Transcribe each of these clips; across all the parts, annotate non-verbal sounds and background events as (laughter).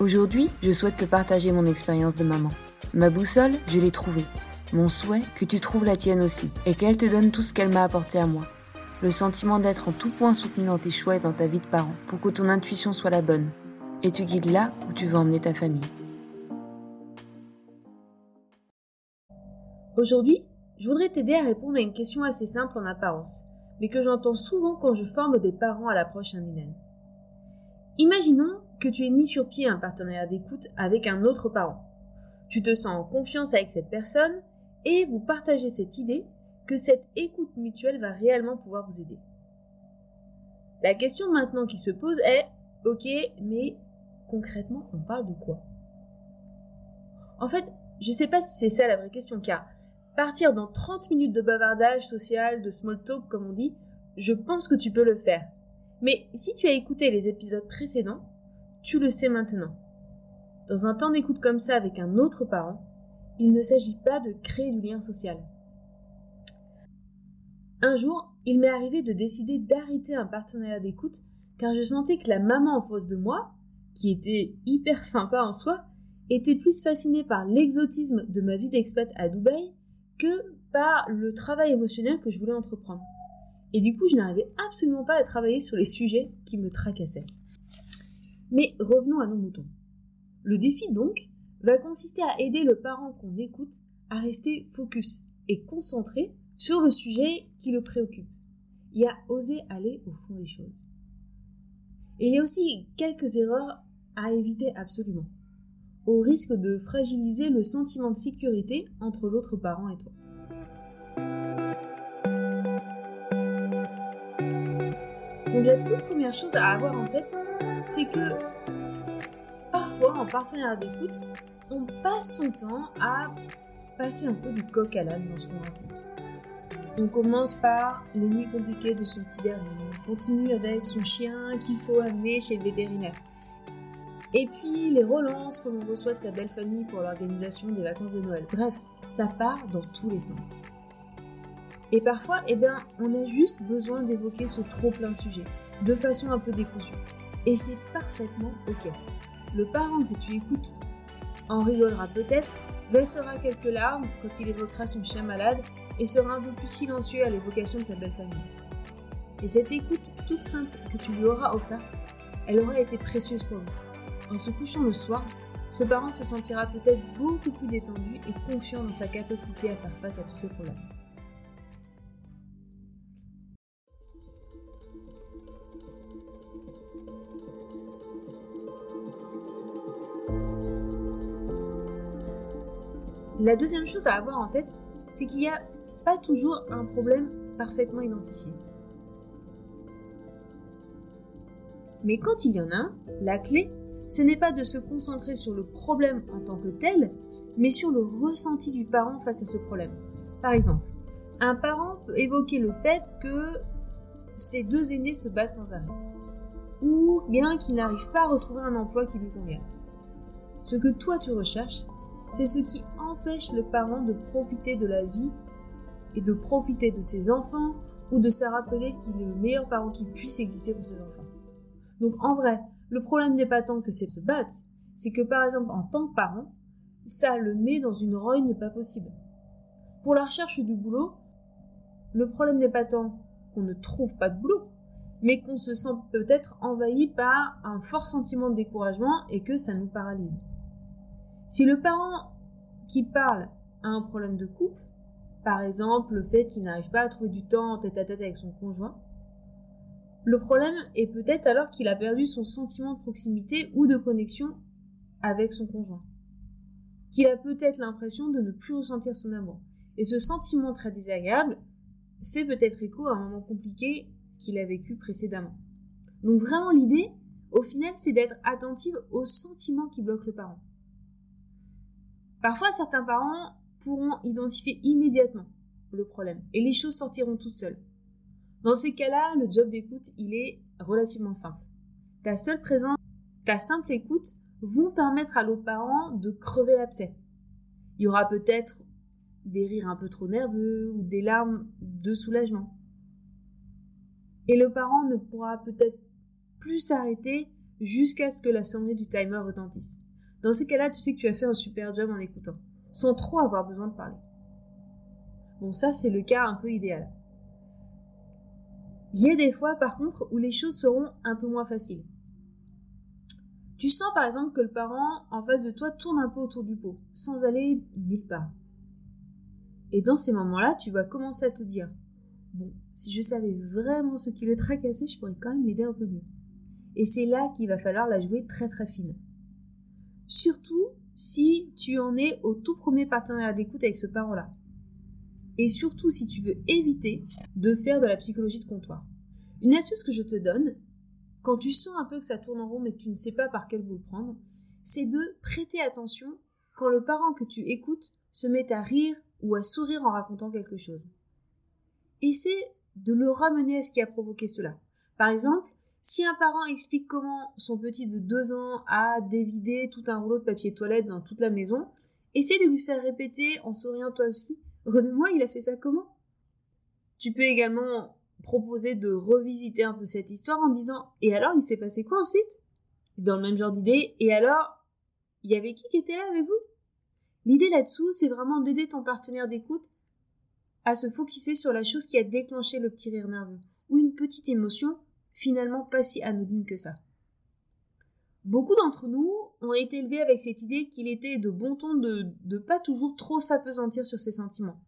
Aujourd'hui, je souhaite te partager mon expérience de maman. Ma boussole, je l'ai trouvée. Mon souhait, que tu trouves la tienne aussi, et qu'elle te donne tout ce qu'elle m'a apporté à moi. Le sentiment d'être en tout point soutenu dans tes choix et dans ta vie de parent, pour que ton intuition soit la bonne, et tu guides là où tu veux emmener ta famille. Aujourd'hui, je voudrais t'aider à répondre à une question assez simple en apparence, mais que j'entends souvent quand je forme des parents à l'approche indinaine. Imaginons que tu aies mis sur pied un partenariat d'écoute avec un autre parent. Tu te sens en confiance avec cette personne et vous partagez cette idée que cette écoute mutuelle va réellement pouvoir vous aider. La question maintenant qui se pose est, ok, mais concrètement, on parle de quoi? En fait, je ne sais pas si c'est ça la vraie question, car partir dans 30 minutes de bavardage social, de small talk comme on dit, je pense que tu peux le faire. Mais si tu as écouté les épisodes précédents, tu le sais maintenant. Dans un temps d'écoute comme ça avec un autre parent, il ne s'agit pas de créer du lien social. Un jour, il m'est arrivé de décider d'arrêter un partenariat d'écoute car je sentais que la maman en face de moi, qui était hyper sympa en soi, était plus fascinée par l'exotisme de ma vie d'expat à Dubaï que par le travail émotionnel que je voulais entreprendre. Et du coup, je n'arrivais absolument pas à travailler sur les sujets qui me tracassaient. Mais revenons à nos moutons. Le défi donc va consister à aider le parent qu'on écoute à rester focus et concentré sur le sujet qui le préoccupe et à oser aller au fond des choses. Il y a aussi quelques erreurs à éviter absolument au risque de fragiliser le sentiment de sécurité entre l'autre parent et toi. La toute première chose à avoir en tête, c'est que parfois en partenariat d'écoute, on passe son temps à passer un peu du coq à l'âne dans ce qu'on raconte. On commence par les nuits compliquées de son petit dernier, on continue avec son chien qu'il faut amener chez le vétérinaire. Et puis les relances que l'on reçoit de sa belle famille pour l'organisation des vacances de Noël. Bref, ça part dans tous les sens. Et parfois, eh bien, on a juste besoin d'évoquer ce trop plein de sujets, de façon un peu décousue. Et c'est parfaitement ok. Le parent que tu écoutes en rigolera peut-être, baissera quelques larmes quand il évoquera son chien malade et sera un peu plus silencieux à l'évocation de sa belle famille. Et cette écoute toute simple que tu lui auras offerte, elle aura été précieuse pour lui. En se couchant le soir, ce parent se sentira peut-être beaucoup plus détendu et confiant dans sa capacité à faire face à tous ses problèmes. La deuxième chose à avoir en tête, c'est qu'il n'y a pas toujours un problème parfaitement identifié. Mais quand il y en a un, la clé, ce n'est pas de se concentrer sur le problème en tant que tel, mais sur le ressenti du parent face à ce problème. Par exemple, un parent peut évoquer le fait que ses deux aînés se battent sans arrêt, ou bien qu'il n'arrive pas à retrouver un emploi qui lui convient. Ce que toi tu recherches, c'est ce qui empêche le parent de profiter de la vie et de profiter de ses enfants ou de se rappeler qu'il est le meilleur parent qui puisse exister pour ses enfants. Donc en vrai, le problème n'est pas tant que c'est se battre, c'est que par exemple en tant que parent, ça le met dans une rogne pas possible. Pour la recherche du boulot, le problème n'est pas tant qu'on ne trouve pas de boulot, mais qu'on se sent peut-être envahi par un fort sentiment de découragement et que ça nous paralyse. Si le parent qui parle a un problème de couple, par exemple le fait qu'il n'arrive pas à trouver du temps tête à tête avec son conjoint, le problème est peut-être alors qu'il a perdu son sentiment de proximité ou de connexion avec son conjoint. Qu'il a peut-être l'impression de ne plus ressentir son amour. Et ce sentiment très désagréable fait peut-être écho à un moment compliqué qu'il a vécu précédemment. Donc vraiment l'idée, au final, c'est d'être attentive aux sentiments qui bloquent le parent. Parfois, certains parents pourront identifier immédiatement le problème et les choses sortiront toutes seules. Dans ces cas-là, le job d'écoute, il est relativement simple. Ta seule présence, ta simple écoute vont permettre à l'autre parent de crever l'abcès. Il y aura peut-être des rires un peu trop nerveux ou des larmes de soulagement. Et le parent ne pourra peut-être plus s'arrêter jusqu'à ce que la sonnerie du timer retentisse. Dans ces cas-là, tu sais que tu as fait un super job en écoutant, sans trop avoir besoin de parler. Bon, ça, c'est le cas un peu idéal. Il y a des fois, par contre, où les choses seront un peu moins faciles. Tu sens par exemple que le parent en face de toi tourne un peu autour du pot, sans aller nulle part. Et dans ces moments-là, tu vas commencer à te dire Bon, si je savais vraiment ce qui le tracassait, je pourrais quand même l'aider un peu mieux. Et c'est là qu'il va falloir la jouer très très fine. Surtout si tu en es au tout premier partenariat d'écoute avec ce parent-là. Et surtout si tu veux éviter de faire de la psychologie de comptoir. Une astuce que je te donne, quand tu sens un peu que ça tourne en rond mais que tu ne sais pas par quel bout le prendre, c'est de prêter attention quand le parent que tu écoutes se met à rire ou à sourire en racontant quelque chose. Essaie de le ramener à ce qui a provoqué cela. Par exemple, si un parent explique comment son petit de deux ans a dévidé tout un rouleau de papier toilette dans toute la maison, essaie de lui faire répéter en souriant toi aussi. Redonne-moi, il a fait ça comment? Tu peux également proposer de revisiter un peu cette histoire en disant Et alors, il s'est passé quoi ensuite? Dans le même genre d'idée. Et alors, il y avait qui qui était là avec vous? L'idée là-dessous, c'est vraiment d'aider ton partenaire d'écoute à se focuser sur la chose qui a déclenché le petit rire nerveux ou une petite émotion finalement pas si anodine que ça. Beaucoup d'entre nous ont été élevés avec cette idée qu'il était de bon ton de ne pas toujours trop s'apesantir sur ses sentiments,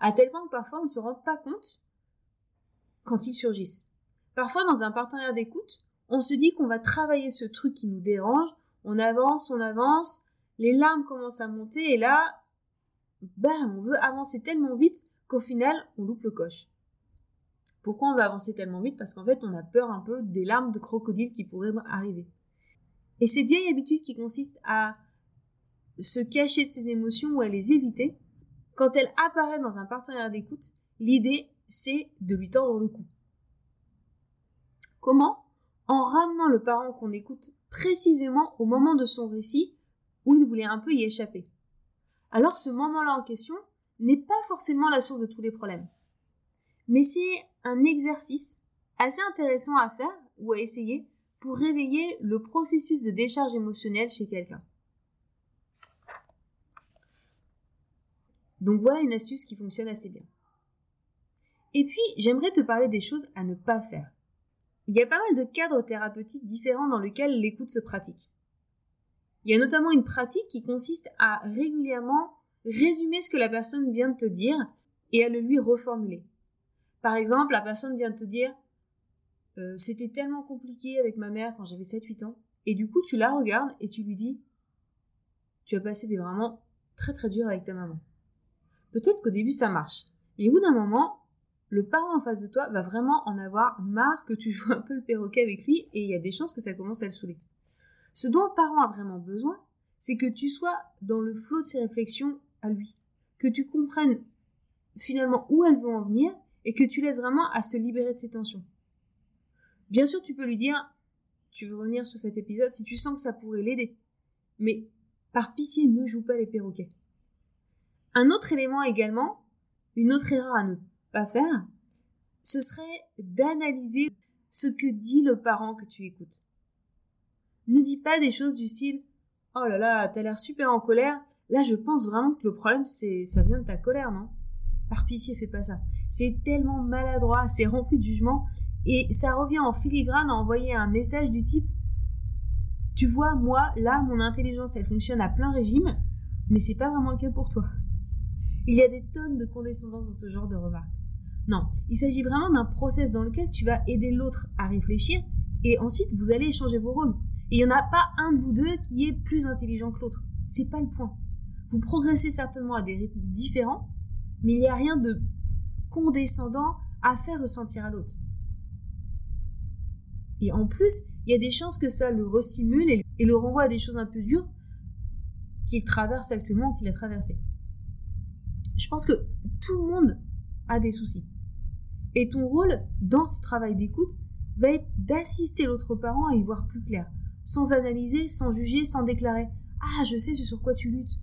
à tel point que parfois on ne se rend pas compte quand ils surgissent. Parfois dans un partenariat d'écoute, on se dit qu'on va travailler ce truc qui nous dérange, on avance, on avance, les larmes commencent à monter et là, bam, on veut avancer tellement vite qu'au final, on loupe le coche. Pourquoi on va avancer tellement vite? Parce qu'en fait, on a peur un peu des larmes de crocodile qui pourraient arriver. Et cette vieille habitude qui consiste à se cacher de ses émotions ou à les éviter, quand elle apparaît dans un partenaire d'écoute, l'idée, c'est de lui tordre le cou. Comment? En ramenant le parent qu'on écoute précisément au moment de son récit où il voulait un peu y échapper. Alors ce moment-là en question n'est pas forcément la source de tous les problèmes. Mais c'est un exercice assez intéressant à faire ou à essayer pour réveiller le processus de décharge émotionnelle chez quelqu'un. Donc voilà une astuce qui fonctionne assez bien. Et puis, j'aimerais te parler des choses à ne pas faire. Il y a pas mal de cadres thérapeutiques différents dans lesquels l'écoute se pratique. Il y a notamment une pratique qui consiste à régulièrement résumer ce que la personne vient de te dire et à le lui reformuler. Par exemple, la personne vient te dire euh, C'était tellement compliqué avec ma mère quand j'avais 7-8 ans. Et du coup, tu la regardes et tu lui dis Tu as passé des vraiment très très durs avec ta maman. Peut-être qu'au début ça marche. Mais au bout d'un moment, le parent en face de toi va vraiment en avoir marre que tu (laughs) joues un peu le perroquet avec lui et il y a des chances que ça commence à le saouler. Ce dont le parent a vraiment besoin, c'est que tu sois dans le flot de ses réflexions à lui, que tu comprennes finalement où elles vont en venir et que tu l'aides vraiment à se libérer de ses tensions. Bien sûr, tu peux lui dire, tu veux revenir sur cet épisode si tu sens que ça pourrait l'aider. Mais par pitié, ne joue pas les perroquets. Un autre élément également, une autre erreur à ne pas faire, ce serait d'analyser ce que dit le parent que tu écoutes. Ne dis pas des choses du style Oh là là, t'as l'air super en colère. Là, je pense vraiment que le problème, c'est ça vient de ta colère, non? Par pitié, fais pas ça. C'est tellement maladroit, c'est rempli de jugement, et ça revient en filigrane à envoyer un message du type Tu vois, moi, là, mon intelligence, elle fonctionne à plein régime, mais c'est pas vraiment le cas pour toi. Il y a des tonnes de condescendance dans ce genre de remarques. Non, il s'agit vraiment d'un process dans lequel tu vas aider l'autre à réfléchir et ensuite vous allez échanger vos rôles. Et il n'y en a pas un de vous deux qui est plus intelligent que l'autre. C'est pas le point. Vous progressez certainement à des rythmes différents, mais il n'y a rien de condescendant à faire ressentir à l'autre. Et en plus, il y a des chances que ça le restimule et le renvoie à des choses un peu dures qu'il traverse actuellement, qu'il a traversé. Je pense que tout le monde a des soucis. Et ton rôle dans ce travail d'écoute va être d'assister l'autre parent à y voir plus clair, sans analyser, sans juger, sans déclarer Ah, je sais ce sur quoi tu luttes.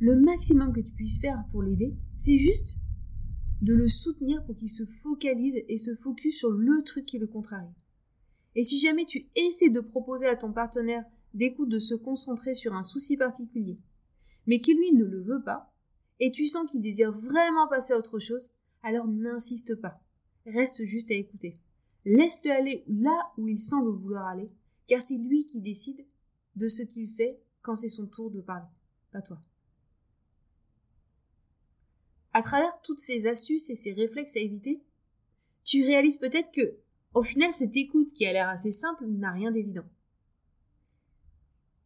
Le maximum que tu puisses faire pour l'aider, c'est juste de le soutenir pour qu'il se focalise et se focus sur le truc qui le contrarie. Et si jamais tu essaies de proposer à ton partenaire d'écoute de se concentrer sur un souci particulier, mais qu'il lui ne le veut pas, et tu sens qu'il désire vraiment passer à autre chose, alors n'insiste pas. Reste juste à écouter. Laisse-le aller là où il semble vouloir aller, car c'est lui qui décide de ce qu'il fait quand c'est son tour de parler, pas toi. À travers toutes ces astuces et ces réflexes à éviter, tu réalises peut-être que, au final, cette écoute qui a l'air assez simple n'a rien d'évident.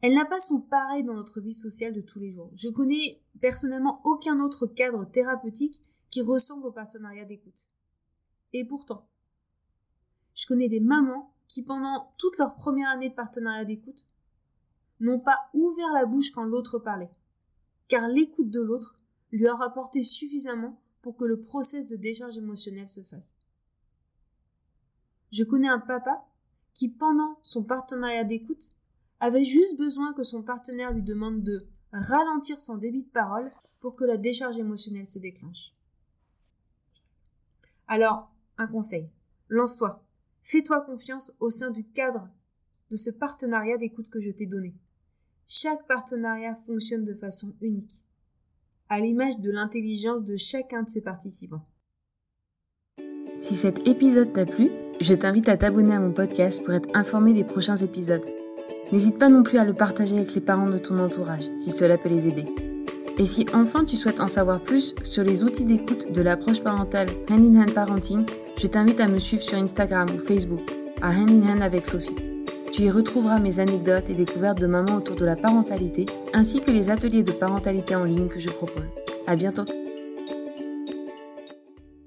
Elle n'a pas son pareil dans notre vie sociale de tous les jours. Je connais personnellement aucun autre cadre thérapeutique qui ressemble au partenariat d'écoute. Et pourtant, je connais des mamans qui, pendant toute leur première année de partenariat d'écoute, n'ont pas ouvert la bouche quand l'autre parlait, car l'écoute de l'autre lui a rapporté suffisamment pour que le process de décharge émotionnelle se fasse. Je connais un papa qui, pendant son partenariat d'écoute, avait juste besoin que son partenaire lui demande de ralentir son débit de parole pour que la décharge émotionnelle se déclenche. Alors, un conseil. Lance-toi. Fais-toi confiance au sein du cadre de ce partenariat d'écoute que je t'ai donné. Chaque partenariat fonctionne de façon unique à l'image de l'intelligence de chacun de ses participants. Si cet épisode t'a plu, je t'invite à t'abonner à mon podcast pour être informé des prochains épisodes. N'hésite pas non plus à le partager avec les parents de ton entourage si cela peut les aider. Et si enfin tu souhaites en savoir plus sur les outils d'écoute de l'approche parentale Hand in Hand Parenting, je t'invite à me suivre sur Instagram ou Facebook à Hand in Hand avec Sophie. Tu y retrouveras mes anecdotes et découvertes de maman autour de la parentalité, ainsi que les ateliers de parentalité en ligne que je propose. À bientôt!